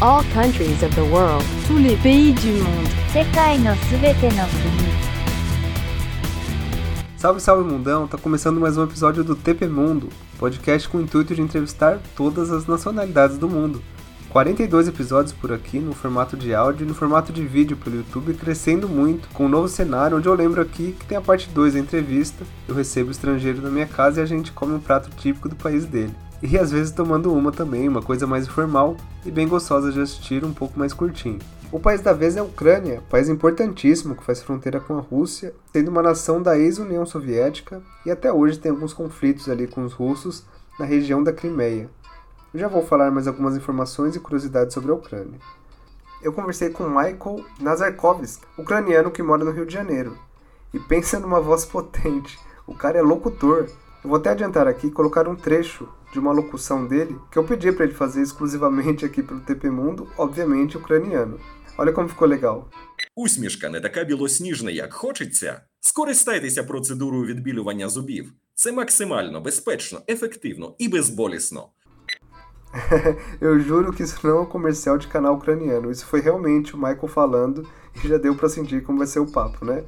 All countries of the world. Tous les pays du monde. 世界のすべての国 Salve, salve mundão! Tá começando mais um episódio do TP Mundo, podcast com o intuito de entrevistar todas as nacionalidades do mundo. 42 episódios por aqui no formato de áudio e no formato de vídeo pelo YouTube, crescendo muito, com um novo cenário, onde eu lembro aqui que tem a parte 2 da entrevista, eu recebo o estrangeiro na minha casa e a gente come um prato típico do país dele. E às vezes tomando uma também, uma coisa mais informal e bem gostosa de assistir, um pouco mais curtinho. O país da vez é a Ucrânia, país importantíssimo que faz fronteira com a Rússia, sendo uma nação da ex-União Soviética e até hoje tem alguns conflitos ali com os russos na região da Crimeia. Eu já vou falar mais algumas informações e curiosidades sobre a Ucrânia. Eu conversei com Michael Nazarkovsk, ucraniano que mora no Rio de Janeiro. E pensa numa voz potente, o cara é locutor. Eu vou até adiantar aqui e colocar um trecho de uma locução dele que eu pedi para ele fazer exclusivamente aqui pelo TP Mundo, obviamente ucraniano. Olha como ficou legal. Усмішка не така білосніжна, як хочеться. Скористайтеся процедурою відбілювання зубів. Це максимально безпечно, ефективно і безболісно. Eu juro que isso não é um comercial de canal ucraniano. Isso foi realmente o Michael falando e já deu para sentir como vai ser o papo, né?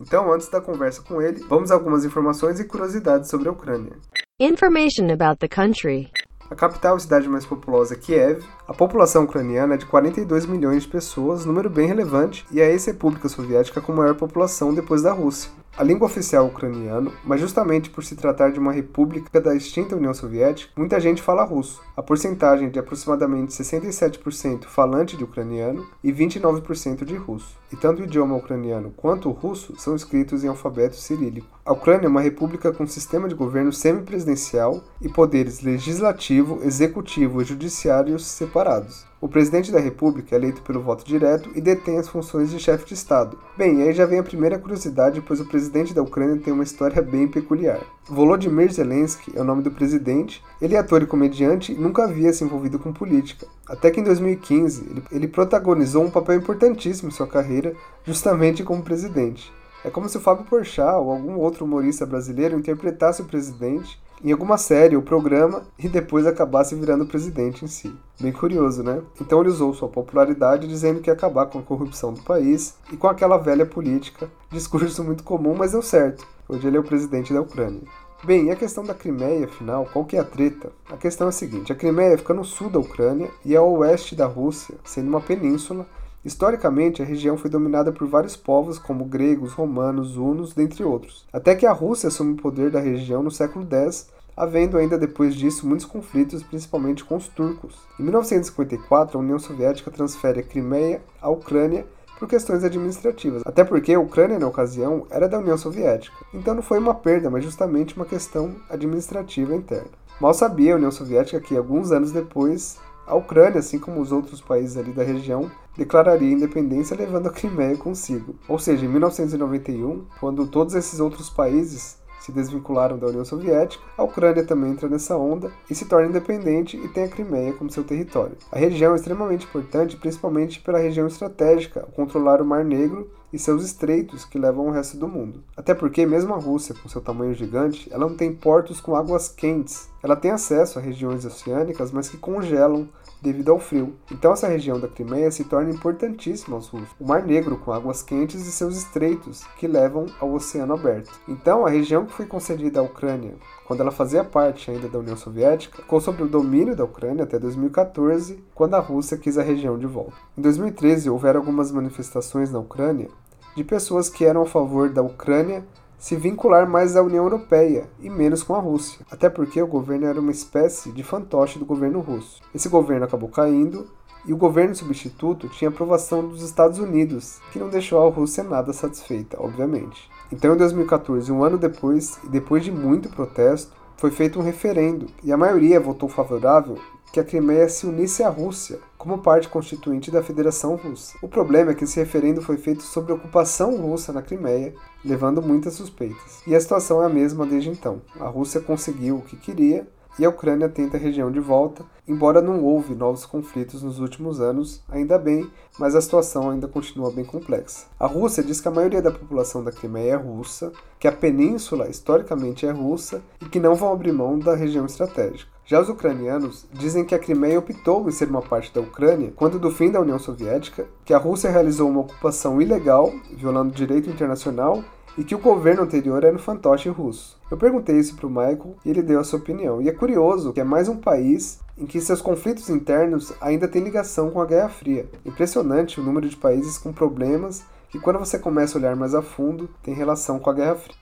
Então, antes da conversa com ele, vamos a algumas informações e curiosidades sobre a Ucrânia. Information about the country. A capital e cidade mais populosa é Kiev. A população ucraniana é de 42 milhões de pessoas, número bem relevante, e é a ex-república soviética com maior população depois da Rússia. A língua oficial é ucraniano, mas justamente por se tratar de uma república da extinta União Soviética, muita gente fala russo. A porcentagem de aproximadamente 67% falante de ucraniano e 29% de russo. E tanto o idioma ucraniano quanto o russo são escritos em alfabeto cirílico. A Ucrânia é uma república com sistema de governo semipresidencial e poderes legislativo, executivo e judiciário separados. O presidente da República é eleito pelo voto direto e detém as funções de chefe de Estado. Bem, aí já vem a primeira curiosidade, pois o presidente da Ucrânia tem uma história bem peculiar. Volodymyr Zelensky é o nome do presidente. Ele é ator e comediante e nunca havia se envolvido com política. Até que em 2015 ele, ele protagonizou um papel importantíssimo em sua carreira, justamente como presidente. É como se o Fábio Porchat ou algum outro humorista brasileiro interpretasse o presidente em alguma série ou programa e depois acabasse virando presidente em si. Bem curioso, né? Então ele usou sua popularidade dizendo que ia acabar com a corrupção do país e com aquela velha política. Discurso muito comum, mas deu certo. Hoje ele é o presidente da Ucrânia. Bem, e a questão da Crimeia, afinal, qual que é a treta? A questão é a seguinte, a Crimeia fica no sul da Ucrânia e é ao oeste da Rússia, sendo uma península. Historicamente, a região foi dominada por vários povos como gregos, romanos, hunos, dentre outros. Até que a Rússia assume o poder da região no século X, havendo ainda depois disso muitos conflitos, principalmente com os turcos. Em 1954, a União Soviética transfere a Crimeia à Ucrânia por questões administrativas, até porque a Ucrânia na ocasião era da União Soviética, então não foi uma perda, mas justamente uma questão administrativa interna. Mal sabia a União Soviética que alguns anos depois a Ucrânia, assim como os outros países ali da região, declararia independência levando a Crimeia consigo. Ou seja, em 1991, quando todos esses outros países se desvincularam da União Soviética, a Ucrânia também entra nessa onda e se torna independente e tem a Crimeia como seu território. A região é extremamente importante, principalmente pela região estratégica, ao controlar o Mar Negro e seus estreitos que levam ao resto do mundo. Até porque, mesmo a Rússia, com seu tamanho gigante, ela não tem portos com águas quentes. Ela tem acesso a regiões oceânicas, mas que congelam devido ao frio. Então essa região da Crimeia se torna importantíssima aos russos. O Mar Negro com águas quentes e seus estreitos que levam ao oceano aberto. Então a região que foi concedida à Ucrânia quando ela fazia parte ainda da União Soviética, ficou sob o domínio da Ucrânia até 2014, quando a Rússia quis a região de volta. Em 2013 houveram algumas manifestações na Ucrânia de pessoas que eram a favor da Ucrânia se vincular mais à União Europeia e menos com a Rússia, até porque o governo era uma espécie de fantoche do governo russo. Esse governo acabou caindo e o governo substituto tinha aprovação dos Estados Unidos, que não deixou a Rússia nada satisfeita, obviamente. Então, em 2014, um ano depois, e depois de muito protesto, foi feito um referendo e a maioria votou favorável que a Crimeia se unisse à Rússia como parte constituinte da Federação Russa. O problema é que esse referendo foi feito sobre a ocupação russa na Crimeia, levando muitas suspeitas. E a situação é a mesma desde então. A Rússia conseguiu o que queria e a Ucrânia tenta a região de volta, embora não houve novos conflitos nos últimos anos, ainda bem, mas a situação ainda continua bem complexa. A Rússia diz que a maioria da população da Crimeia é russa, que a península historicamente é russa e que não vão abrir mão da região estratégica. Já os ucranianos dizem que a Crimeia optou em ser uma parte da Ucrânia quando do fim da União Soviética, que a Rússia realizou uma ocupação ilegal, violando o direito internacional e que o governo anterior era um fantoche russo. Eu perguntei isso para o Michael e ele deu a sua opinião. E é curioso que é mais um país em que seus conflitos internos ainda têm ligação com a Guerra Fria. Impressionante o número de países com problemas que, quando você começa a olhar mais a fundo, tem relação com a Guerra Fria.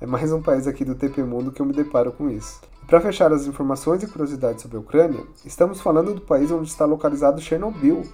É mais um país aqui do TP Mundo que eu me deparo com isso. Para fechar as informações e curiosidades sobre a Ucrânia, estamos falando do país onde está localizado Chernobyl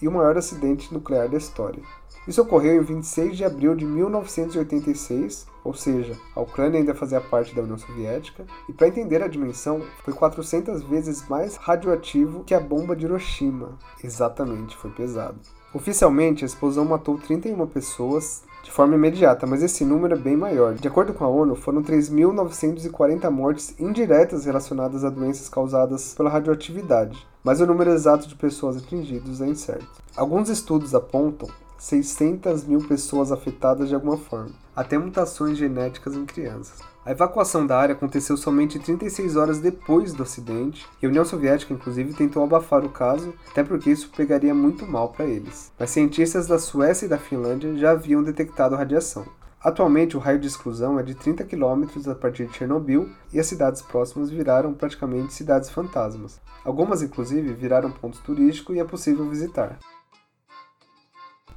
e o maior acidente nuclear da história. Isso ocorreu em 26 de abril de 1986, ou seja, a Ucrânia ainda fazia parte da União Soviética, e para entender a dimensão, foi 400 vezes mais radioativo que a bomba de Hiroshima. Exatamente, foi pesado. Oficialmente, a explosão matou 31 pessoas de forma imediata, mas esse número é bem maior. De acordo com a ONU, foram 3.940 mortes indiretas relacionadas a doenças causadas pela radioatividade, mas o número exato de pessoas atingidas é incerto. Alguns estudos apontam 600 mil pessoas afetadas de alguma forma, até mutações genéticas em crianças. A evacuação da área aconteceu somente 36 horas depois do acidente, e a União Soviética, inclusive, tentou abafar o caso, até porque isso pegaria muito mal para eles. Mas cientistas da Suécia e da Finlândia já haviam detectado radiação. Atualmente, o raio de exclusão é de 30 km a partir de Chernobyl e as cidades próximas viraram praticamente cidades fantasmas. Algumas, inclusive, viraram pontos turísticos e é possível visitar.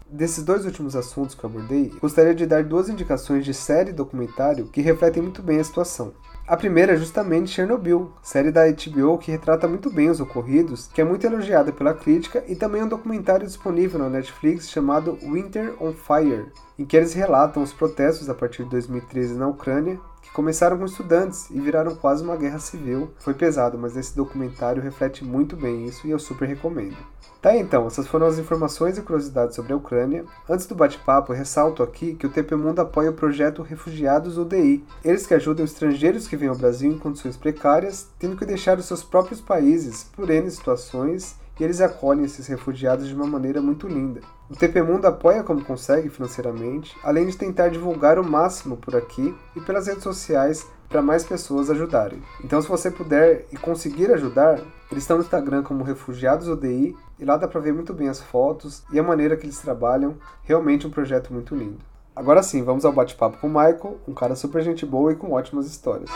Desses dois últimos assuntos que eu abordei, gostaria de dar duas indicações de série e documentário que refletem muito bem a situação. A primeira é justamente Chernobyl, série da HBO que retrata muito bem os ocorridos, que é muito elogiada pela crítica, e também um documentário disponível na Netflix chamado Winter on Fire, em que eles relatam os protestos a partir de 2013 na Ucrânia, que começaram com estudantes e viraram quase uma guerra civil. Foi pesado, mas esse documentário reflete muito bem isso e eu super recomendo. Tá então, essas foram as informações e curiosidades sobre a Ucrânia. Antes do bate-papo, ressalto aqui que o TP Mundo apoia o projeto Refugiados UDI, eles que ajudam estrangeiros que vêm ao Brasil em condições precárias, tendo que deixar os seus próprios países por N situações e eles acolhem esses refugiados de uma maneira muito linda. O TP Mundo apoia como consegue financeiramente, além de tentar divulgar o máximo por aqui e pelas redes sociais para mais pessoas ajudarem. Então, se você puder e conseguir ajudar, eles estão no Instagram como Refugiados ODI e lá dá para ver muito bem as fotos e a maneira que eles trabalham. Realmente um projeto muito lindo. Agora sim, vamos ao bate-papo com o Michael, um cara super gente boa e com ótimas histórias.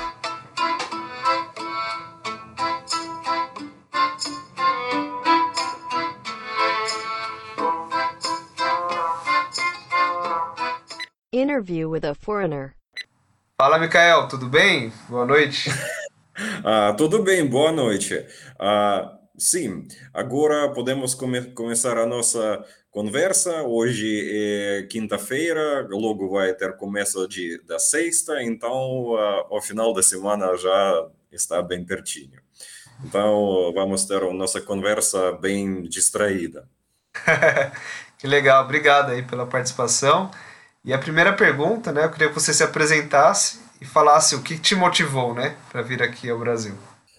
Interview with a foreigner. Fala, Mikael, tudo bem? Boa noite. ah, tudo bem, boa noite. Ah, sim, agora podemos come começar a nossa conversa. Hoje é quinta-feira, logo vai ter começo de, da sexta, então ah, ao final da semana já está bem pertinho. Então vamos ter a nossa conversa bem distraída. que legal, obrigado aí pela participação. E a primeira pergunta, né, eu queria que você se apresentasse e falasse o que te motivou, né, para vir aqui ao Brasil.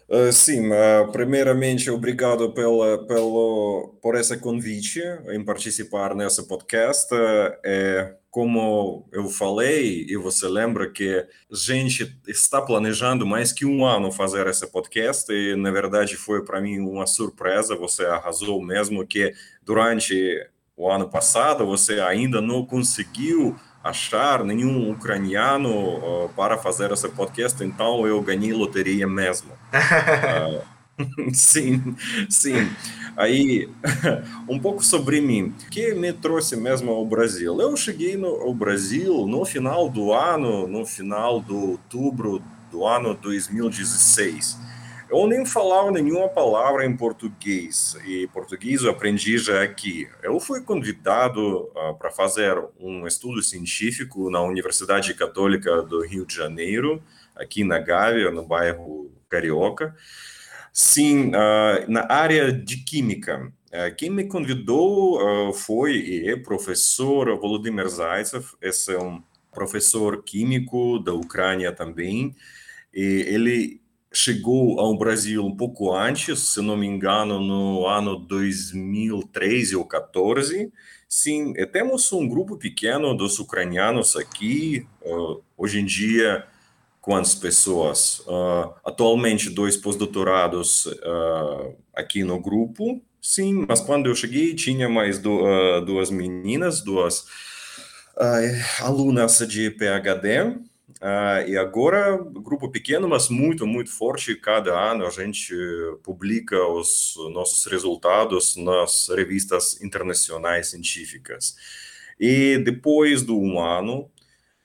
Uh, sim, uh, primeiramente obrigado pela, pelo, por esse convite em participar nesse podcast. Uh, como eu falei, e você lembra que a gente está planejando mais que um ano fazer esse podcast, e na verdade foi para mim uma surpresa, você arrasou mesmo que durante o ano passado, você ainda não conseguiu achar nenhum ucraniano uh, para fazer esse podcast, então eu ganhei loteria mesmo. uh, sim, sim. Aí, um pouco sobre mim. O que me trouxe mesmo ao Brasil? Eu cheguei no, ao Brasil no final do ano, no final de outubro do ano 2016. Eu nem falava nenhuma palavra em português, e português eu aprendi já aqui. Eu fui convidado uh, para fazer um estudo científico na Universidade Católica do Rio de Janeiro, aqui na Gávea, no bairro Carioca. Sim, uh, na área de química. Uh, quem me convidou foi e é professor Volodymyr Zaitsev, esse é um professor químico da Ucrânia também, e ele chegou ao Brasil um pouco antes, se não me engano, no ano 2013 ou 14. Sim, temos um grupo pequeno dos ucranianos aqui. Uh, hoje em dia, quantas pessoas? Uh, atualmente, dois pós-doutorados uh, aqui no grupo. Sim, mas quando eu cheguei, tinha mais do, duas meninas, duas alunas de PhD. Uh, e agora, grupo pequeno, mas muito, muito forte. Cada ano a gente publica os nossos resultados nas revistas internacionais científicas. E depois do um ano,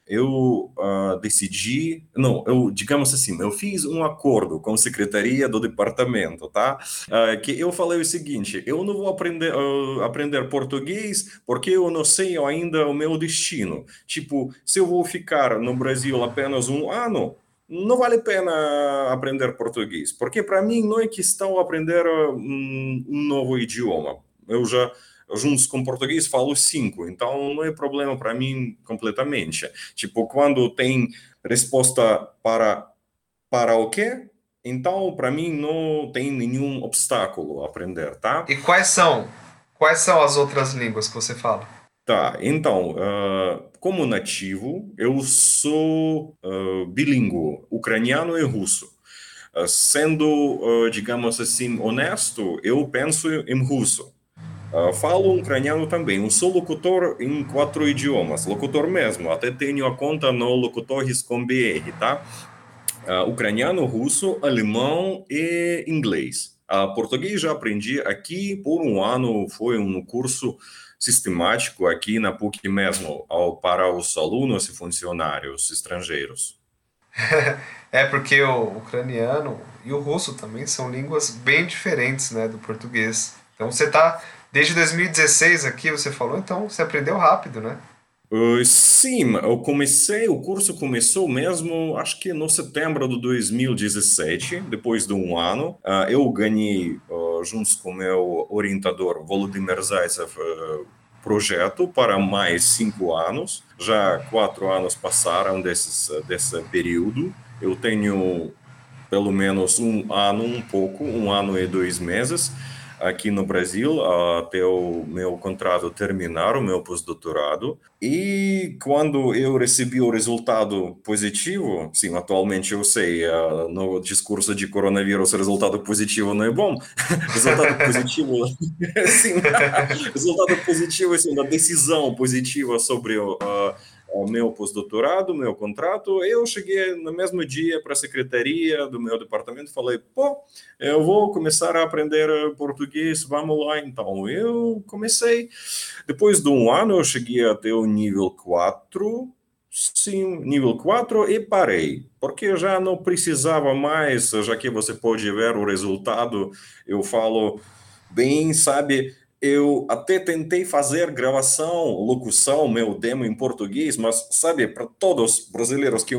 eu uh, decidi, não, eu, digamos assim, eu fiz um acordo com a secretaria do departamento, tá? Uh, que eu falei o seguinte, eu não vou aprender, uh, aprender português porque eu não sei ainda o meu destino. Tipo, se eu vou ficar no Brasil apenas um ano, não vale a pena aprender português, porque para mim não é questão aprender um, um novo idioma. Eu já juntos com português falo cinco, então não é problema para mim completamente. Tipo, quando tem resposta para para o quê? Então, para mim não tem nenhum obstáculo a aprender, tá? E quais são? Quais são as outras línguas que você fala? Tá, então, uh, como nativo, eu sou uh, bilíngue, ucraniano e russo. Uh, sendo, digamos assim, honesto, eu penso em russo. Uh, falo ucraniano também. Eu sou locutor em quatro idiomas. Locutor mesmo. Até tenho a conta no Locutores com BR, tá? Uh, ucraniano, russo, alemão e inglês. Uh, português já aprendi aqui por um ano. Foi um curso sistemático aqui na PUC mesmo, ao, para os alunos e funcionários estrangeiros. é porque o ucraniano e o russo também são línguas bem diferentes né, do português. Então você está Desde 2016 aqui você falou, então você aprendeu rápido, né? Uh, sim, eu comecei, o curso começou mesmo, acho que no setembro de 2017, depois de um ano. Uh, eu ganhei, uh, juntos com meu orientador, Volodymyr Zaitsev, projeto para mais cinco anos. Já quatro anos passaram desses, desse período. Eu tenho pelo menos um ano, um pouco, um ano e dois meses aqui no Brasil até o meu contrato terminar, o meu pós-doutorado. E quando eu recebi o resultado positivo, sim, atualmente eu sei, uh, no discurso de coronavírus, resultado positivo não é bom. resultado positivo, sim, resultado positivo, assim, da decisão positiva sobre o. Uh, meu pós-doutorado, meu contrato, eu cheguei no mesmo dia para a secretaria do meu departamento falei, pô, eu vou começar a aprender português, vamos lá. Então, eu comecei. Depois de um ano, eu cheguei até o nível 4, sim, nível 4 e parei, porque já não precisava mais, já que você pode ver o resultado, eu falo bem, sabe, eu até tentei fazer gravação, locução, meu demo em português, mas sabe, para todos os brasileiros que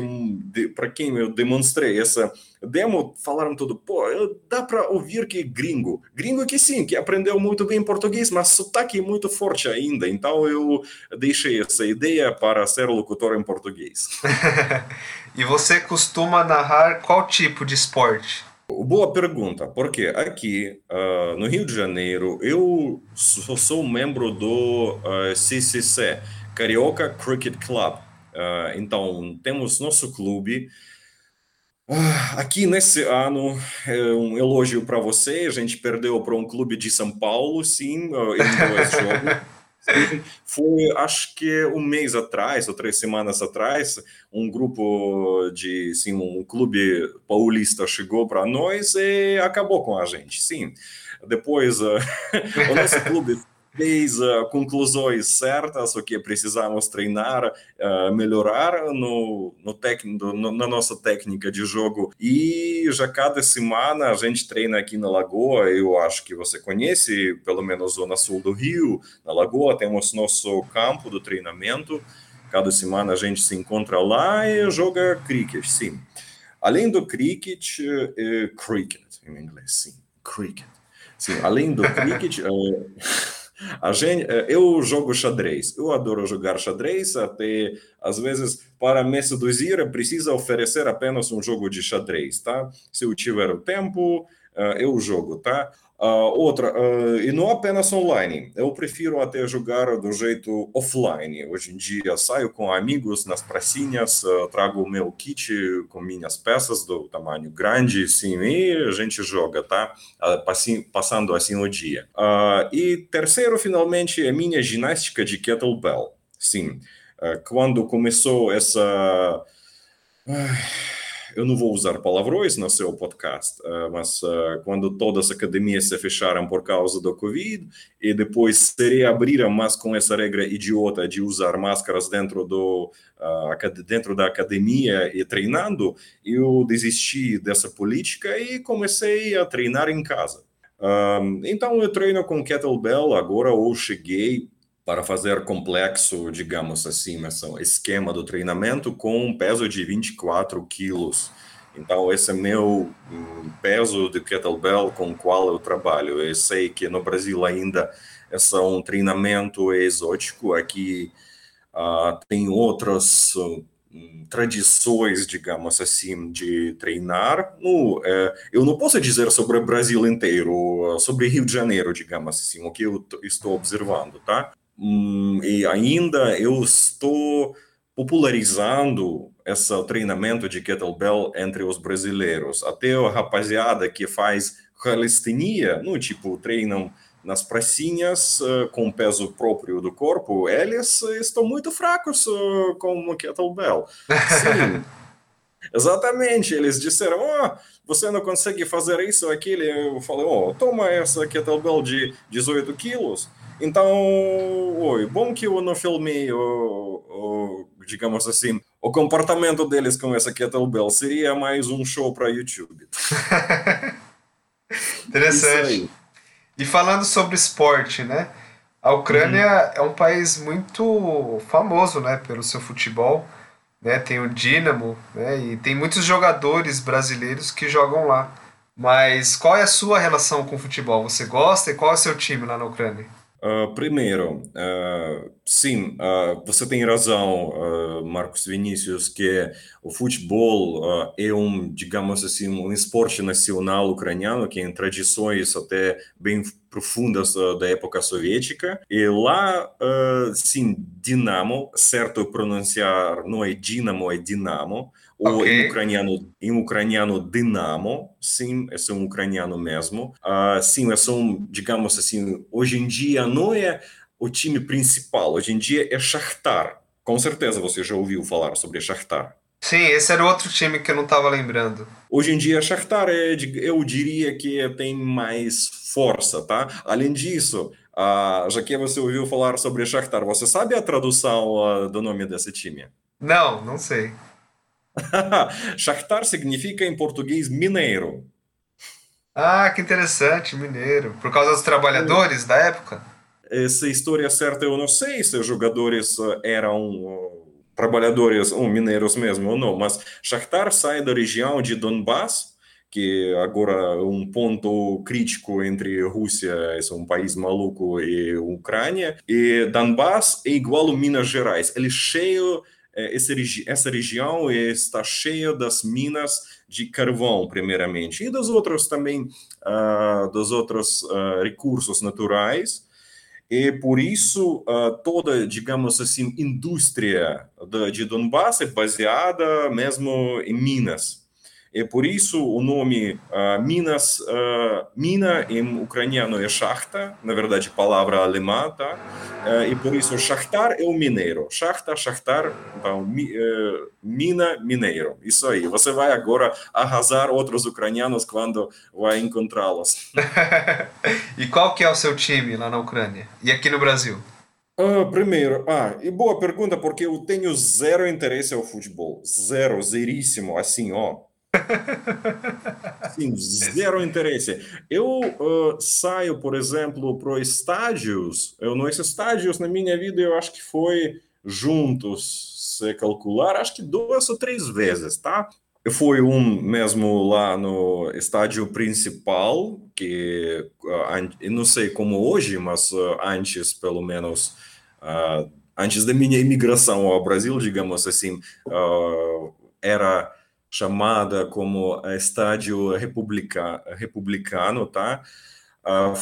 para quem eu demonstrei essa demo, falaram tudo, pô, dá para ouvir que gringo, gringo que sim, que aprendeu muito bem português, mas sotaque muito forte ainda, então eu deixei essa ideia para ser locutor em português. e você costuma narrar qual tipo de esporte? Boa pergunta, porque aqui uh, no Rio de Janeiro eu sou, sou membro do uh, ah, CCC, Carioca Cricket Club. Uh, então temos nosso clube. aqui nesse ano, é um elogio para você. A gente perdeu para um clube de São Paulo, sim, em dois jogos. Foi, acho que um mês atrás, ou três semanas atrás, um grupo de, sim, um clube paulista chegou para nós e acabou com a gente, sim. Depois, uh, o nosso clube fez uh, conclusões certas, o que precisamos treinar, uh, melhorar no, no técnico, no, na nossa técnica de jogo. E já cada semana a gente treina aqui na Lagoa, eu acho que você conhece, pelo menos Zona Sul do Rio. Na Lagoa temos nosso campo do treinamento. Cada semana a gente se encontra lá e joga cricket, sim. Além do cricket, uh, cricket em inglês, sim, cricket. Sim, além do cricket, A gente, eh, eu jogo xadrez, eu adoro jogar xadrez, até às vezes para me seduzir precisa oferecer apenas um jogo de xadrez, tá? Se eu tiver o tempo, eh, eu jogo, tá? Uh, outra, uh, e não apenas online, eu prefiro até jogar do jeito offline. Hoje em dia saio com amigos nas pracinhas, uh, trago o meu kit com minhas peças do tamanho grande, sim, e a gente joga, tá? passando assim o dia. e terceiro, finalmente, é minha ginástica de kettlebell. Sim, quando começou essa eu não vou usar palavrões no seu podcast, uh, mas uh, quando todas as academias se fecharam por causa do Covid e depois se reabriram, mas com essa regra idiota de usar máscaras dentro, do, uh, dentro da academia e treinando, eu desisti dessa política e comecei a treinar em casa. então eu treino com kettlebell, agora eu cheguei para fazer complexo, digamos assim, esse esquema do treinamento com um peso de 24 quilos. Então, esse é meu hum, peso de kettlebell com o qual eu trabalho. Eu sei que no Brasil ainda é um treinamento exótico. Aqui uh, tem outras uh, tradições, digamos assim, de treinar. No, é, eu não posso dizer sobre o Brasil inteiro, sobre Rio de Janeiro, digamos assim, o que eu estou observando, tá? Hum, e ainda eu estou popularizando esse treinamento de kettlebell entre os brasileiros. Até a rapaziada que faz calistenia, no tipo, treinam nas pracinhas uh, com peso próprio do corpo, eles estão muito fracos uh, com o kettlebell. Sim. Exatamente, eles disseram, oh, você não consegue fazer isso, aquilo. Eu falei, oh, toma essa kettlebell de 18 quilos, então, oi, bom que eu não filmei o, o, digamos assim, o comportamento deles com essa kettlebell. Seria mais um show para YouTube. Interessante. E falando sobre esporte, né? A Ucrânia uhum. é um país muito famoso, né, pelo seu futebol, né? Tem o Dinamo, né? E tem muitos jogadores brasileiros que jogam lá. Mas qual é a sua relação com o futebol? Você gosta e qual é o seu time lá na Ucrânia? Uh, primeiro, uh, sim, uh, você tem razão, Marcos Vinícius, que o futebol é um, digamos assim, um esporte nacional ucraniano que tem tradições até bem profundas da época soviética. E lá, sim, Dinamo, certo pronunciar, não é Dinamo, é Dinamo, okay. em ucraniano, em ucraniano Dinamo, sim, é um ucraniano mesmo. Uh, sim, é um, digamos assim, hoje em dia não é o time principal, hoje em dia é Shakhtar. Com certeza você já ouviu falar sobre Shakhtar. Sim, esse era outro time que eu não estava lembrando. Hoje em dia, Shakhtar, é, eu diria que tem mais força, tá? Além disso, uh, já que você ouviu falar sobre Shakhtar, você sabe a tradução uh, do nome desse time? Não, não sei. Shakhtar significa em português mineiro. Ah, que interessante, mineiro. Por causa dos trabalhadores da época? Essa história certa eu não sei se os jogadores eh, eram eh, trabalhadores ou mineiros mesmo ou não, mas Shakhtar sai da região de Donbass, que agora é um ponto crítico entre Rússia, esse é um país maluco, e Ucrânia, e Donbass é igual a Minas Gerais, ele é cheio é, essa região está cheia das minas de carvão, primeiramente, e dos outros também, uh, dos outros uh, recursos naturais, e por isso uh, toda, digamos assim, indústria de, de Donbass é baseada mesmo em minas. E por isso o nome uh, Minas, uh, mina em ucraniano é shachta, na verdade palavra alemã, tá? Uh, e por isso shachtar é o mineiro. Shachta, shachtar, então, mi, mina, mineiro. Isso aí. Você vai agora arrasar outros ucranianos quando vai encontrá-los. e qual que é o seu time lá na Ucrânia? E aqui no Brasil? Uh, primeiro, ah, e boa pergunta, porque eu tenho zero interesse ao futebol. Zero, zeríssimo, assim, ó Sim, zero interesse. Eu uh, saio, por exemplo, para estádios. Eu nesses estádios na minha vida eu acho que foi juntos, se calcular, acho que duas ou três vezes, tá? Foi um mesmo lá no estádio principal, que eu não sei como hoje, mas antes, pelo menos, antes da minha imigração ao Brasil, digamos assim, era chamada como estádio republica, republicano, tá?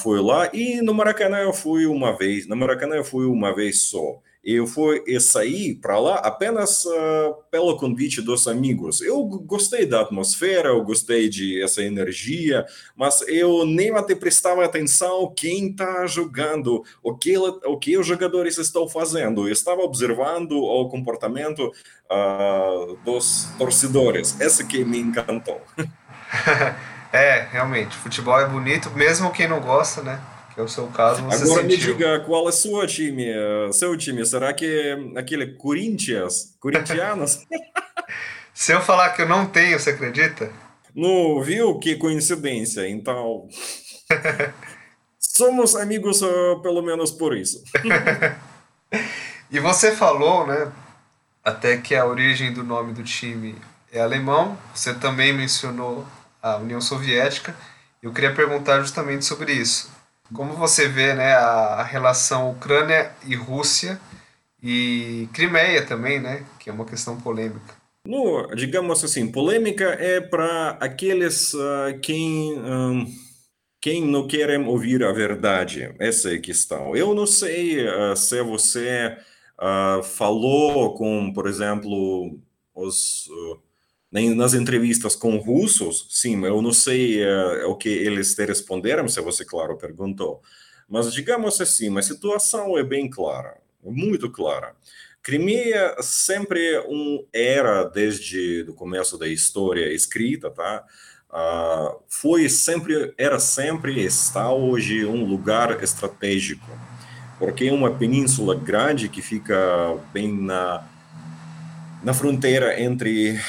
Foi lá e no Maracanã eu fui uma vez, no Maracanã eu fui uma vez só eu fui eu saí para lá apenas uh, pelo convite dos amigos. Eu gostei da atmosfera, eu gostei de essa energia, mas eu nem até prestava atenção quem está jogando, o que o que os jogadores estão fazendo. Eu estava observando o comportamento uh, dos torcedores. Essa que me encantou. é, realmente, futebol é bonito, mesmo quem não gosta, né? É o seu caso, você Agora sentiu. me diga, qual é o seu time? Seu time, será que é aquele Corinthians? Corintianos? Se eu falar que eu não tenho, você acredita? Não, viu? Que coincidência. Então, somos amigos uh, pelo menos por isso. e você falou, né, até que a origem do nome do time é alemão. Você também mencionou a União Soviética. Eu queria perguntar justamente sobre isso. Como você vê né, a, relação Ucrânia e Rússia e Crimeia também, né, que é uma questão polêmica? Digamos assim, polêmica é para aqueles uh, quem, um, quem não querem ouvir a verdade. Essa é a questão. Eu não sei uh, se você uh, falou com, por exemplo, os nas entrevistas com russos, sim, eu não sei uh, o que eles te responderam, se você, claro, perguntou, mas digamos assim, a situação é bem clara, muito clara. Crimeia sempre um era desde o começo da história escrita, tá? Uh, foi sempre, era sempre, está hoje um lugar estratégico, porque é uma península grande que fica bem na na fronteira entre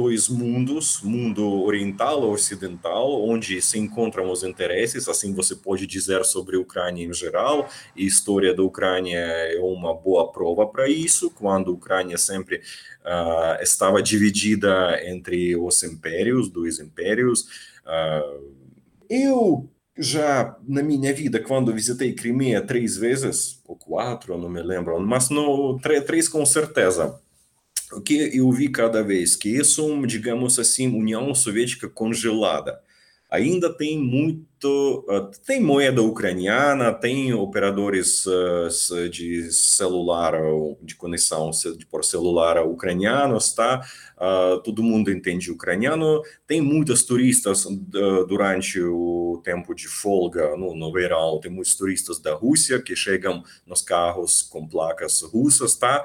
dois mundos, mundo oriental e ocidental, onde se encontram os interesses, assim você pode dizer sobre a Ucrânia em geral, e a história da Ucrânia é uma boa prova para isso, quando a Ucrânia sempre uh, estava dividida entre os impérios, dois impérios. Uh, eu já na minha vida, quando visitei Crimeia três vezes, ou quatro, não me lembro, mas no, três com certeza, o que eu vi cada vez que isso, digamos assim, União Soviética congelada. Ainda tem muito, uh, tem moeda ucraniana, tem operadores uh, de celular, de conexão por celular ucranianos, tá? Uh, todo mundo entende ucraniano. Tem muitos turistas durante o tempo de folga, no, no verão, tem muitos turistas da Rússia que chegam nos carros com placas russas, tá?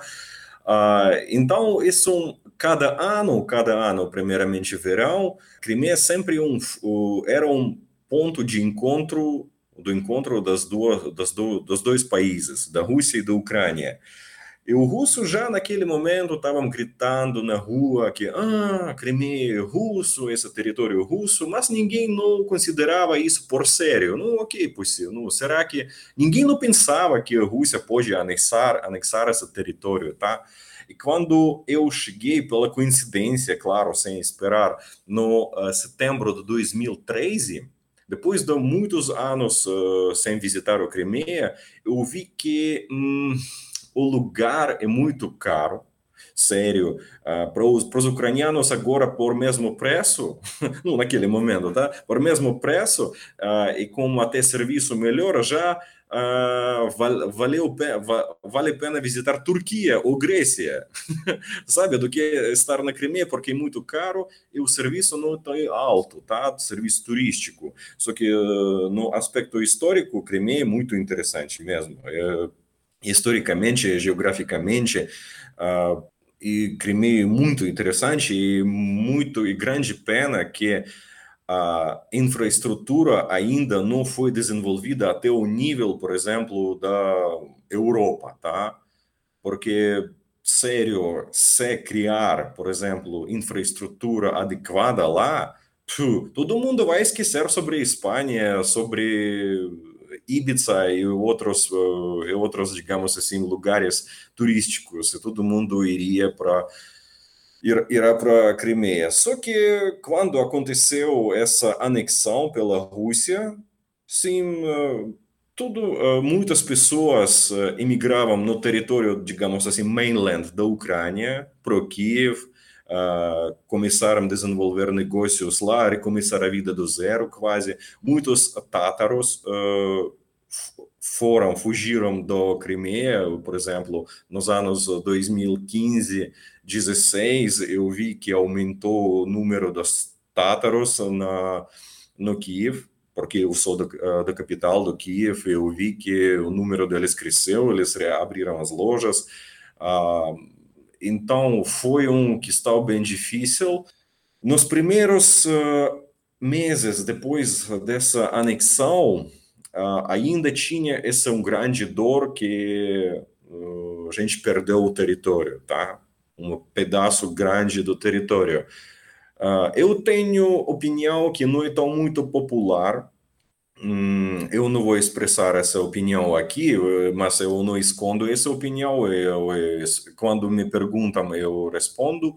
Uh, então, isso cada ano, cada ano, primeiramente verão, Crimeia é sempre um, era um ponto de encontro do encontro das duas, das do, dos dois países, da Rússia e da Ucrânia. E o russo já naquele momento estavam gritando na rua que ah, Crimeia é russo, esse território é russo, mas ninguém não considerava isso por sério. Não, ok, pois não, será que ninguém não pensava que a Rússia pode anexar, anexar esse território, tá? E quando eu cheguei, pela coincidência, claro, sem esperar, no uh, setembro de 2013, depois de muitos anos uh, sem visitar o Crimeia, eu vi que hum, o lugar é muito caro, sério, uh, para os ucranianos agora por mesmo preço, não naquele momento, tá? Por mesmo preço uh, e com até serviço melhor, já uh, val, valeu, vale a pena visitar Turquia ou Grécia, sabe, do que estar na Crimeia, porque é muito caro e o serviço não é alto, tá? Serviço turístico. Só que uh, no aspecto histórico, Crimeia é muito interessante mesmo. Uh, historicamente, geograficamente, uh, e Crimeia é muito interessante e muito e grande pena que a infraestrutura ainda não foi desenvolvida até o nível, por exemplo, da Europa, tá? Porque sério, se criar, por exemplo, infraestrutura adequada lá, todo mundo vai esquecer sobre a Espanha, sobre Ibiza e outros, uh, e outros, digamos assim, lugares turísticos. E todo mundo iria para ir, irá para a Crimeia. Só que quando aconteceu essa anexão pela Rússia, sim, tudo, muitas pessoas emigravam no território, digamos assim, mainland da Ucrânia, para Kiev, começaram a desenvolver negócios lá, recomeçar a vida do zero, quase. Muitos tátaros foram, fugiram do Crimeia, por exemplo, nos anos 2015, 16, eu vi que aumentou o número dos tátaros na, no Kiev, porque eu sou do, da capital do Kiev, eu vi que o número deles cresceu, eles reabriram as lojas, então foi um questão bem difícil. Nos primeiros meses depois dessa anexão, uh, ainda tinha essa um grande dor que uh, a gente perdeu o território, tá? Um pedaço grande do território. Uh, eu tenho opinião que não é tão muito popular. Hum, eu não vou expressar essa opinião aqui, mas eu não escondo essa opinião. Eu, eu quando me perguntam, eu respondo.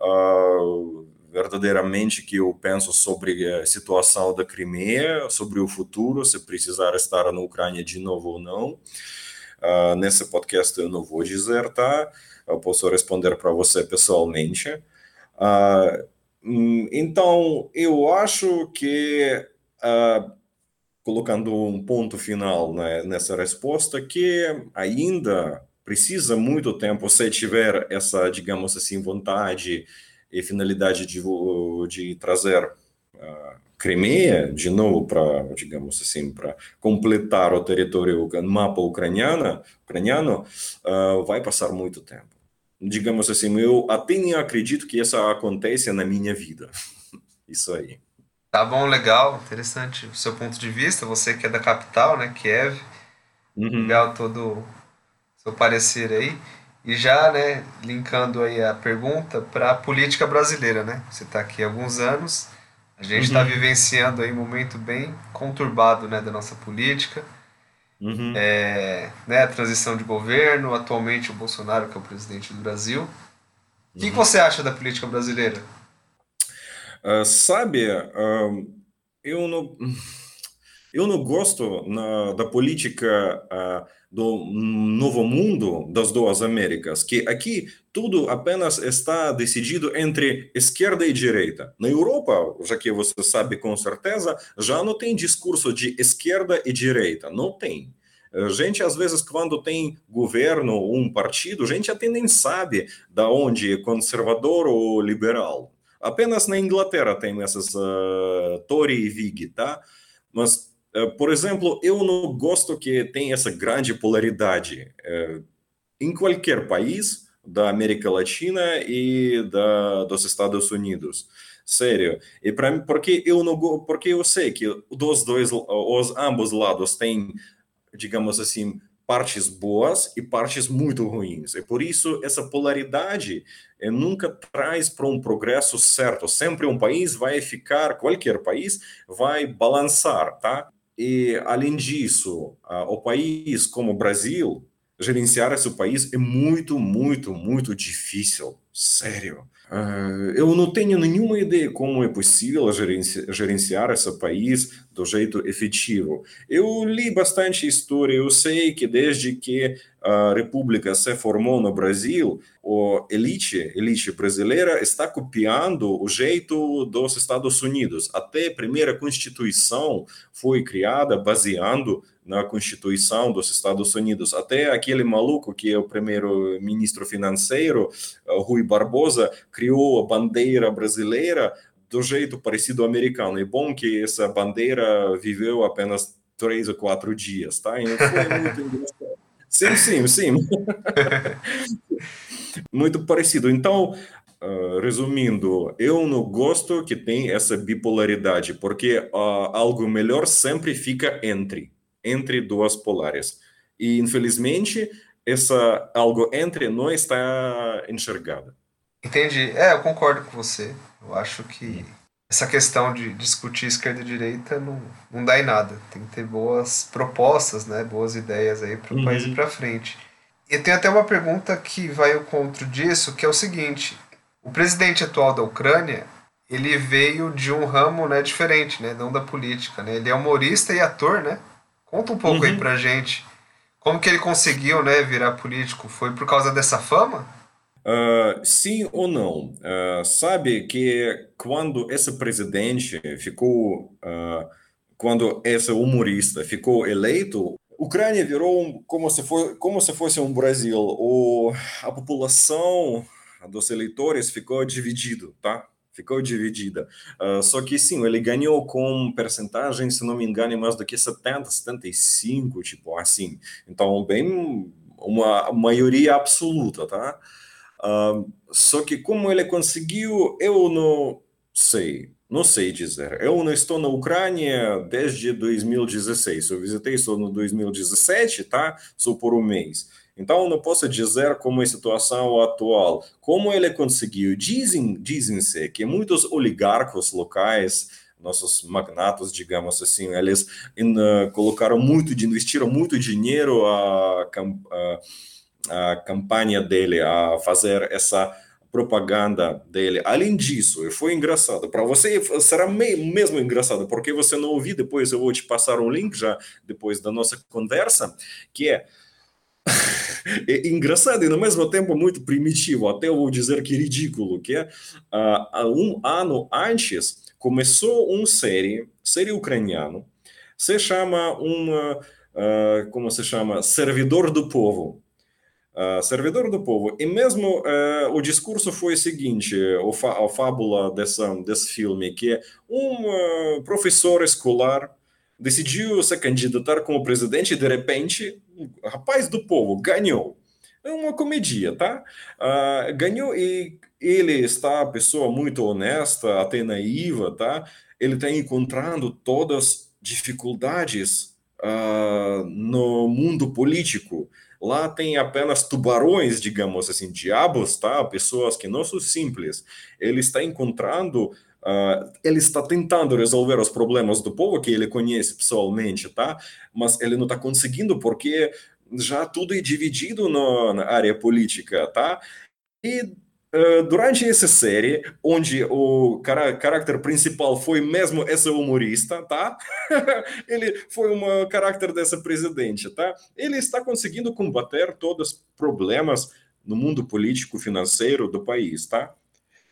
Uh, verdadeiramente que eu penso sobre a situação da Crimeia, sobre o futuro, se precisar estar na Ucrânia de novo ou não. Uh, nesse podcast eu não vou dizer, tá? Eu posso responder para você pessoalmente. Uh, então, eu acho que, uh, colocando um ponto final né, nessa resposta, que ainda precisa muito tempo se tiver essa, digamos assim, vontade e finalidade de, de trazer a Crimeia de novo para, digamos assim, para completar o território, o mapa ucraniano, ucraniano uh, vai passar muito tempo. Digamos assim, eu até nem acredito que isso aconteça na minha vida. Isso aí. Tá bom, legal, interessante o seu ponto de vista, você que é da capital, né, Kiev. Uhum. Legal todo o seu parecer aí. E já, né, linkando aí a pergunta para a política brasileira, né? Você está aqui há alguns anos, a gente está uhum. vivenciando aí um momento bem conturbado, né, da nossa política. Uhum. É, né, a transição de governo, atualmente o Bolsonaro que é o presidente do Brasil. O que, uhum. você acha da política brasileira? Uh, sabe, eu não eu não gosto na, da política uh, do novo mundo das duas Américas, que aqui tudo apenas está decidido entre esquerda e direita. Na Europa, já que você sabe com certeza, já não tem discurso de esquerda e direita, não tem. Gente, às vezes, quando tem governo, um partido, gente até nem sabe da onde é conservador ou liberal. Apenas na Inglaterra tem essas uh, Tory e Whig, tá? Mas eh, por exemplo, eu não gosto que tem essa grande polaridade eh, em qualquer país da América Latina e da, dos Estados Unidos. Sério. E para porque eu não porque eu sei que dos dois os ambos lados têm, digamos assim, partes boas e partes muito ruins. E por isso essa polaridade eh, nunca traz para um progresso certo. Sempre um país vai ficar, qualquer país vai balançar, tá? E, além disso, o país como o Brasil, gerenciar esse país é muito, muito, muito difícil. Sério. Uh, eu não tenho nenhuma ideia como é possível gerenciar esse país do jeito efetivo. Eu li bastante história, eu sei que desde que a República se formou no Brasil, a elite, elite brasileira está copiando o jeito dos Estados Unidos. Até a primeira Constituição foi criada baseando na Constituição dos Estados Unidos. Até aquele maluco que é o primeiro ministro financeiro, Rui Barbosa, criou a bandeira brasileira do jeito parecido ao americano. É bom que essa bandeira viveu apenas três ou quatro dias, tá? Foi muito engraçado. Sim, sim, sim. muito parecido. Então, uh, resumindo, eu não gosto que tem essa bipolaridade, porque uh, algo melhor sempre fica entre, entre duas polares. E, infelizmente, essa algo entre não está enxergada. Entendi. É, eu concordo com você. Eu acho que essa questão de discutir esquerda e direita não, não dá em nada. Tem que ter boas propostas, né? boas ideias aí para o uhum. país ir para frente. E tem até uma pergunta que vai ao contra disso, que é o seguinte: O presidente atual da Ucrânia, ele veio de um ramo né, diferente, né, não da política. Né? Ele é humorista e ator, né? Conta um pouco uhum. aí pra gente. Como que ele conseguiu né, virar político? Foi por causa dessa fama? Uh, sim ou não? Uh, sabe que quando esse presidente ficou, uh, quando esse humorista ficou eleito, Ucrânia virou um, como se for, como se fosse um Brasil. O, a população dos eleitores ficou dividido, tá? Ficou dividida. Uh, só que sim, ele ganhou com percentagem, se não me engano, mais do que 70, 75, tipo assim. Então, bem, uma maioria absoluta, tá? Uh, só que como ele conseguiu, eu não sei. Não sei dizer. Eu não estou na Ucrânia desde 2016. Eu visitei só no 2017, tá? Só por um mês. Então, não posso dizer como é a situação atual. Como ele conseguiu? Dizem, dizem-se que muitos oligarcos locais, nossos magnatos, digamos assim, eles in, uh, colocaram muito, investiram muito dinheiro a, a, a campanha dele, a fazer essa propaganda dele. Além disso, foi engraçado. Para você será mesmo engraçado, porque você não ouviu. Depois eu vou te passar um link já depois da nossa conversa, que é engraçado e no mesmo tempo muito primitivo. Até vou dizer que ridículo, que uh, um ano antes começou uma série, série ucraniano, se chama uma uh, como se chama, Servidor do Povo Uh, servidor do povo. E mesmo uh, o discurso foi o seguinte, o a fábula dessa, desse filme, que é um professor escolar decidiu se candidatar como presidente e de repente, rapaz do povo, ganhou. É uma comédia, tá? ganhou e ele está pessoa muito honesta, até naiva, tá? Ele está encontrando todas as dificuldades no mundo político, Lá tem apenas tubarões, digamos assim, diabos, tá? Pessoas que não são simples. Ele está encontrando, uh, ele está tentando resolver os problemas do povo que ele conhece pessoalmente, tá? Mas ele não está conseguindo porque já tudo é dividido no, na área política, tá? E durante essa série, onde o caráter principal foi mesmo esse humorista, tá? ele foi um caráter dessa presidente, tá? Ele está conseguindo combater todos os problemas no mundo político financeiro do país, tá?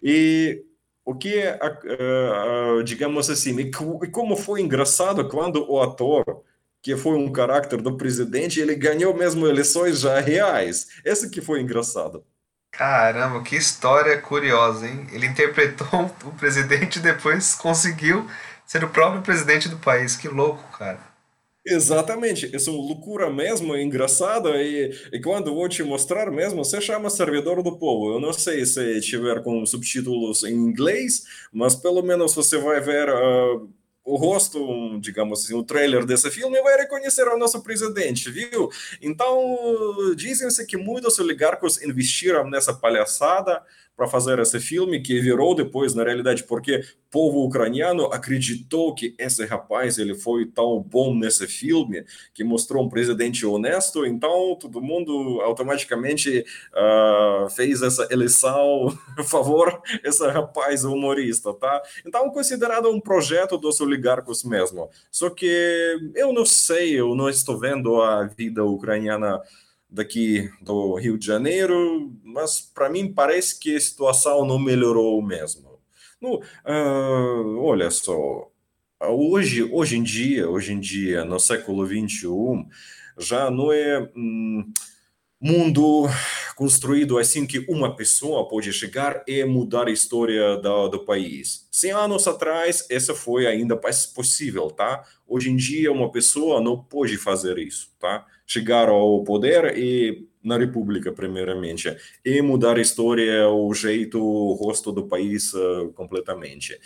E o que, uh, uh, digamos assim, e como foi engraçado quando o ator que foi um caráter do presidente, ele ganhou mesmo eleições já reais. Esse que foi engraçado. Caramba, que história curiosa, hein? Ele interpretou o presidente e depois conseguiu ser o próprio presidente do país. Que louco, cara. Exatamente, isso é loucura mesmo, é engraçada, e, e quando vou te mostrar mesmo, você chama Servidor do Povo. Eu não sei se tiver com subtítulos em inglês, mas pelo menos você vai ver uh, o rosto, digamos assim, o trailer desse filme vai reconhecer o nosso presidente, viu? Então, dizem-se que muitos oligarcos investiram nessa palhaçada para fazer esse filme que virou depois na realidade porque o povo ucraniano acreditou que esse rapaz ele foi tão bom nesse filme que mostrou um presidente honesto então todo mundo automaticamente uh, fez essa eleição a favor esse rapaz humorista tá? Então considerado um projeto dos oligarcos mesmo. Só que eu não sei eu não estou vendo a vida ucraniana daqui do Rio de Janeiro, mas para mim parece que a situação não melhorou mesmo. No, uh, olha só, hoje, hoje em dia, hoje em dia, no século 21, já não é hum, mundo construído assim que uma pessoa pode chegar e mudar a história do, do país. 100 anos atrás, essa foi ainda possível, tá? Hoje em dia, uma pessoa não pode fazer isso, tá? Chegar ao poder e na República, primeiramente, e mudar a história, o jeito, o rosto do país completamente.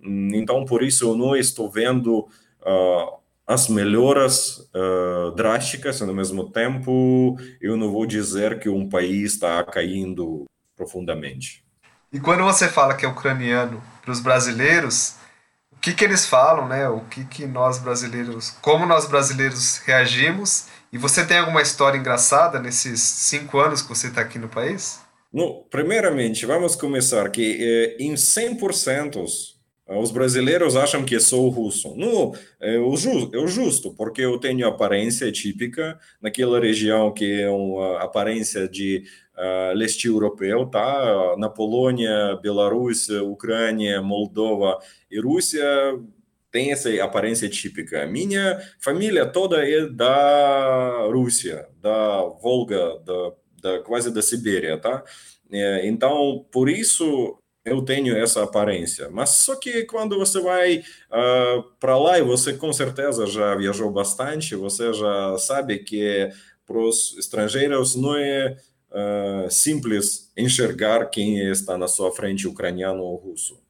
Então, por isso, eu não estou vendo uh, as melhoras uh, drásticas, no mesmo tempo, eu não vou dizer que um país está caindo profundamente. E quando você fala que é ucraniano para os brasileiros, o que, que eles falam, né? O que, que nós brasileiros, como nós brasileiros reagimos e você tem alguma história engraçada nesses cinco anos que você está aqui no país? Ну, primeiramente, vamos começar que eh, em 100% os brasileiros acham que sou russo. Não, é o, ju, é o justo, porque eu tenho aparência típica naquela região que é uma aparência de uh, leste europeu, tá? Na Polônia, Bielorrússia, Ucrânia, Moldova e Rússia tem essa aparência típica. Minha família toda é da Rússia, da Volga, da, da quase da Sibéria, tá? É, então, por isso eu tenho essa aparência. Mas só que quando você vai uh, ah, para lá e você com certeza já viajou bastante, você já sabe que para os estrangeiros não é uh, simples enxergar quem está na sua frente, ucraniano ou russo.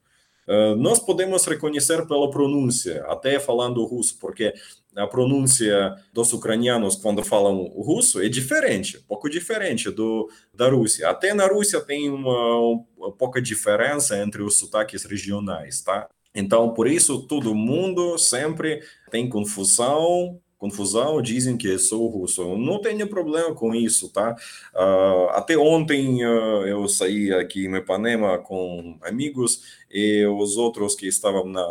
Uh, nós podemos reconhecer pela pronúncia, até falando russo, porque a pronúncia dos ucranianos quando falam russo é diferente, um pouco diferente do da Rússia. Até na Rússia tem uma, uma pouca diferença entre os sotaques regionais, tá? Então, por isso, todo mundo sempre tem confusão confusão, dizem que sou russo. Não tenho problema com isso, tá? Uh, até ontem uh, eu saí aqui em Ipanema com amigos e os outros que estavam na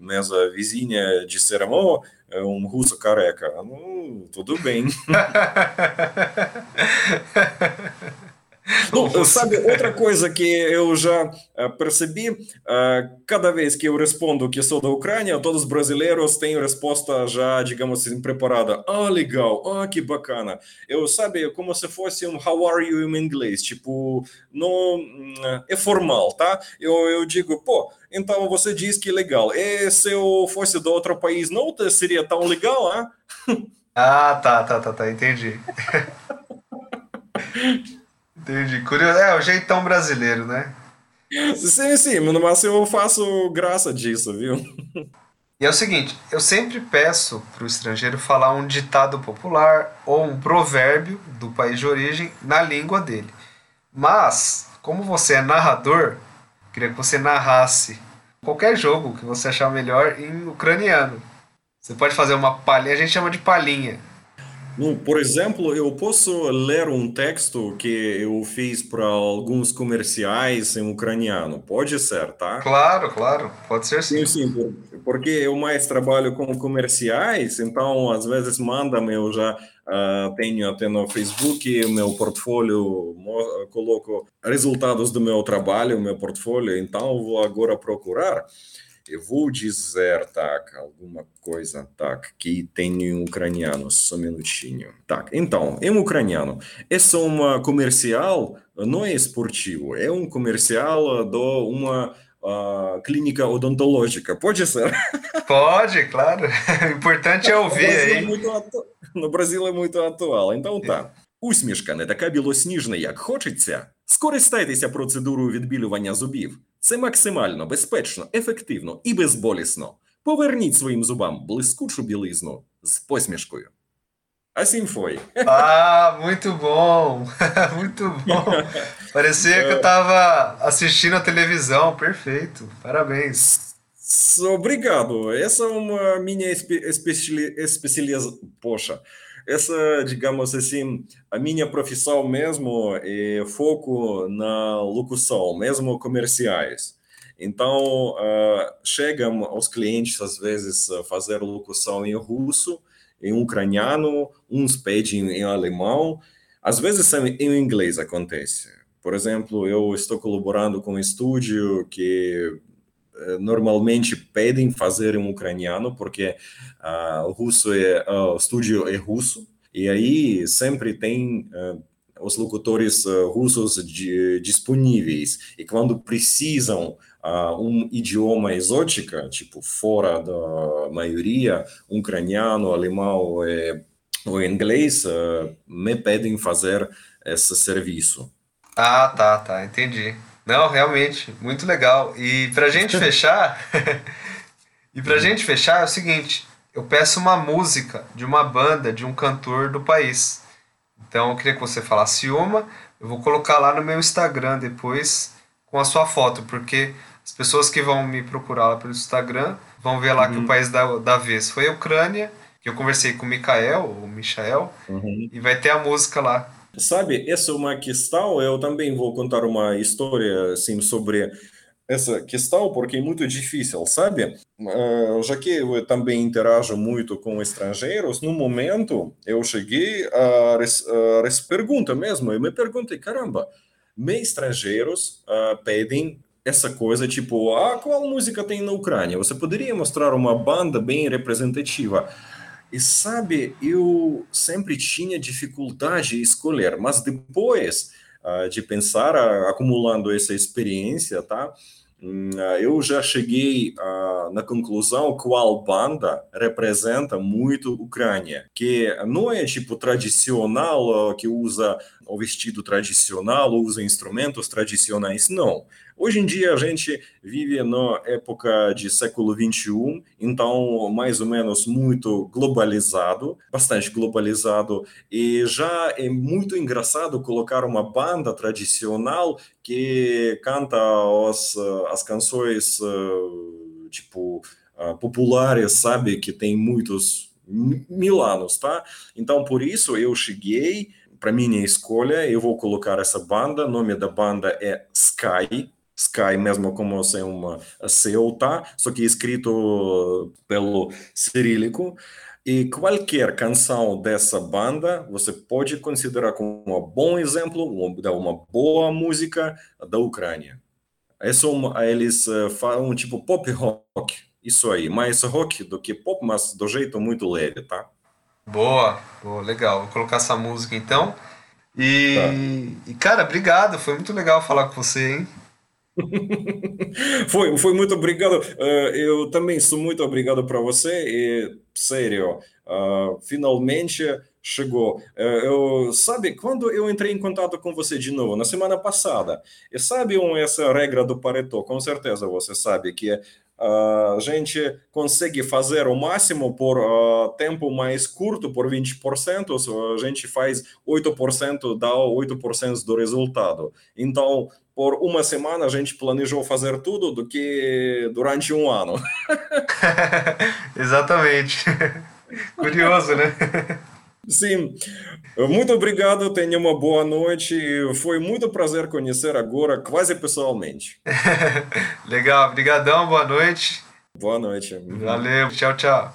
mesa vizinha disseram, oh, é um russo careca. Não, tudo bem. Não, sabe, outra coisa que eu já uh, percebi, uh, cada vez que eu respondo que sou da Ucrânia, todos os brasileiros têm resposta já, digamos assim, preparada. Ah, legal, ah, que bacana. Eu, sabe, como se fosse um how are you em inglês, tipo, não, é formal, tá? Eu, eu digo, pô, então você diz que legal. E se eu fosse de outro país, não seria tão legal, ah? Ah, tá, tá, tá, tá, entendi. Entendi. Curioso. É, o jeitão brasileiro, né? Sim, sim, mas eu faço graça disso, viu? E é o seguinte, eu sempre peço para o estrangeiro falar um ditado popular ou um provérbio do país de origem na língua dele. Mas, como você é narrador, queria que você narrasse qualquer jogo que você achar melhor em ucraniano. Você pode fazer uma palhinha, a gente chama de palhinha. Ну, por exemplo, eu posso ler um texto que eu fiz para alguns comerciais em ucraniano. Pode ser, tá? Claro, claro. Pode ser sim. Sim, sim. Porque eu mais trabalho com comerciais, então às vezes mandam, eu já uh, tenho até no Facebook meu portfólio, coloco resultados do meu trabalho, meu portfólio, então vou agora procurar. Eu vou dizer, так, alguma coisa, так, que tem em ucraniano, só um minutinho. Так, então, em ucraniano, esse é um comercial, não é esportivo, é um comercial de uma uh, clínica odontológica, pode ser? Pode, claro. O importante é ouvir aí. No Brasil é muito atual, então tá. Усмішка не така білосніжна, як хочеться. Скористайтеся процедурою відбілювання зубів. Це максимально безпечно, ефективно і безболісно. Поверніть своїм зубам блискучу білизну з посмішкою. Assim foi. Ah, muito bom! muito bom! Parecia que eu estava assistindo a televisão. Perfeito. Parabéns. Obrigado. Essa é uma minha especialização. Poxa, essa, digamos assim, a minha profissão mesmo é foco na locução, mesmo comerciais. Então, uh, chegam aos clientes, às vezes, fazer locução em russo, em ucraniano, uns pedem em alemão, às vezes em inglês acontece. Por exemplo, eu estou colaborando com um estúdio que normalmente pedem fazer em ucraniano, porque uh, o russo é, uh, o estúdio é russo, e aí sempre tem uh, os locutores russos de, disponíveis, e quando precisam um idioma exótico, tipo fora da maioria, ucraniano, alemão é, ou inglês, me pedem fazer esse serviço. Ah, tá, tá, entendi. Não, realmente, muito legal. E pra gente fechar, e pra gente fechar é o seguinte, eu peço uma música de uma banda, de um cantor do país. Então eu queria que você falasse uma, eu vou colocar lá no meu Instagram depois com a sua foto, porque as pessoas que vão me procurar lá pelo Instagram vão ver lá uhum. que o uhum. país da, da vez foi a Ucrânia, que eu conversei com o Mikael, ou Michael, uhum. e vai ter a música lá. Sabe, essa é uma questão, eu também vou contar uma história assim, sobre essa questão, porque é muito difícil, sabe? Uh, já que eu também interajo muito com estrangeiros, no momento eu cheguei a, res, a pergunta mesmo, eu me perguntei, caramba, me estrangeiros uh, pedem essa coisa tipo, ah, qual música tem na Ucrânia? Você poderia mostrar uma banda bem representativa? E sabe, eu sempre tinha dificuldade em escolher, mas depois uh, de pensar, uh, acumulando essa experiência, tá? Uh, eu já cheguei na conclusão qual banda representa muito Ucrânia, que não é tipo tradicional, que usa o vestido tradicional, usa instrumentos tradicionais, não Hoje em dia a gente vive na época de século 21, então mais ou menos muito globalizado, bastante globalizado, e já é muito engraçado colocar uma banda tradicional que canta as, as canções eh, tipo eh, populares, sabe, que tem muitos mil anos, tá? Então por isso eu cheguei para minha escolha, eu vou colocar essa banda, o nome da banda é Sky, Sky, mesmo como sem uma seu, tá? Só que escrito pelo cirílico. E qualquer canção dessa banda você pode considerar como um bom exemplo de uma boa música da Ucrânia. É uma, eles uh, falam tipo pop rock, isso aí, mais rock do que pop, mas do jeito muito leve, tá? Boa, boa, legal. Vou colocar essa música então. E, tá. e cara, obrigado, foi muito legal falar com você, hein? foi, foi muito obrigado. Uh, eu também sou muito obrigado para você e, sério, uh, finalmente chegou. Uh, eu, sabe, quando eu entrei em contato com você de novo, na semana passada, e sabe essa regra do Pareto? Com certeza você sabe que a gente consegue fazer o máximo por uh, tempo mais curto, por 20%, a gente faz 8%, dá 8% do resultado. Então, por uma semana a gente planejou fazer tudo do que durante um ano. Exatamente. Curioso, né? Sim. Muito obrigado, tenha uma boa noite. Foi muito prazer conhecer agora, quase pessoalmente. Legal, obrigadão, boa noite. Boa noite. Valeu, tchau, tchau.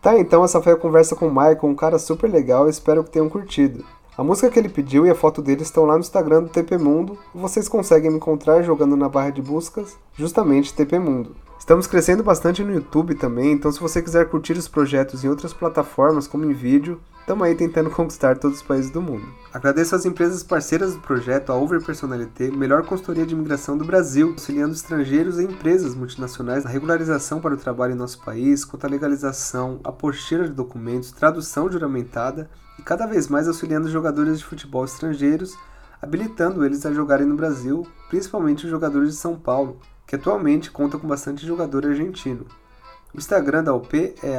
Tá, então essa foi a conversa com o Michael, um cara super legal, espero que tenham curtido. A música que ele pediu e a foto dele estão lá no Instagram do TP Mundo vocês conseguem me encontrar jogando na barra de buscas justamente TP Mundo. Estamos crescendo bastante no YouTube também, então se você quiser curtir os projetos em outras plataformas como em vídeo, estamos aí tentando conquistar todos os países do mundo. Agradeço às empresas parceiras do projeto, a Over Personalité, melhor consultoria de imigração do Brasil, auxiliando estrangeiros e empresas multinacionais na regularização para o trabalho em nosso país, quanto à legalização, apostila de documentos, tradução juramentada e cada vez mais auxiliando jogadores de futebol estrangeiros, habilitando eles a jogarem no Brasil, principalmente os jogadores de São Paulo, que atualmente conta com bastante jogador argentino. O Instagram da UP é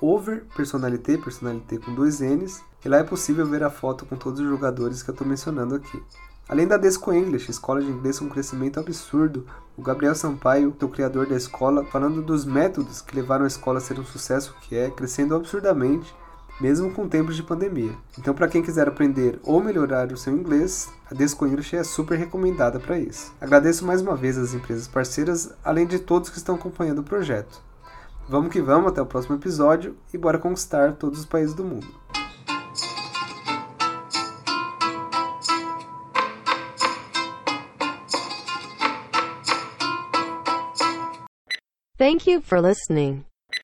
overpersonalité, personalité com dois N's, e lá é possível ver a foto com todos os jogadores que eu estou mencionando aqui. Além da Desco English, escola de inglês com um crescimento absurdo, o Gabriel Sampaio, o criador da escola, falando dos métodos que levaram a escola a ser um sucesso que é, crescendo absurdamente mesmo com tempos de pandemia. Então, para quem quiser aprender ou melhorar o seu inglês, a Desco é super recomendada para isso. Agradeço mais uma vez às empresas parceiras, além de todos que estão acompanhando o projeto. Vamos que vamos, até o próximo episódio e bora conquistar todos os países do mundo. Thank you for listening.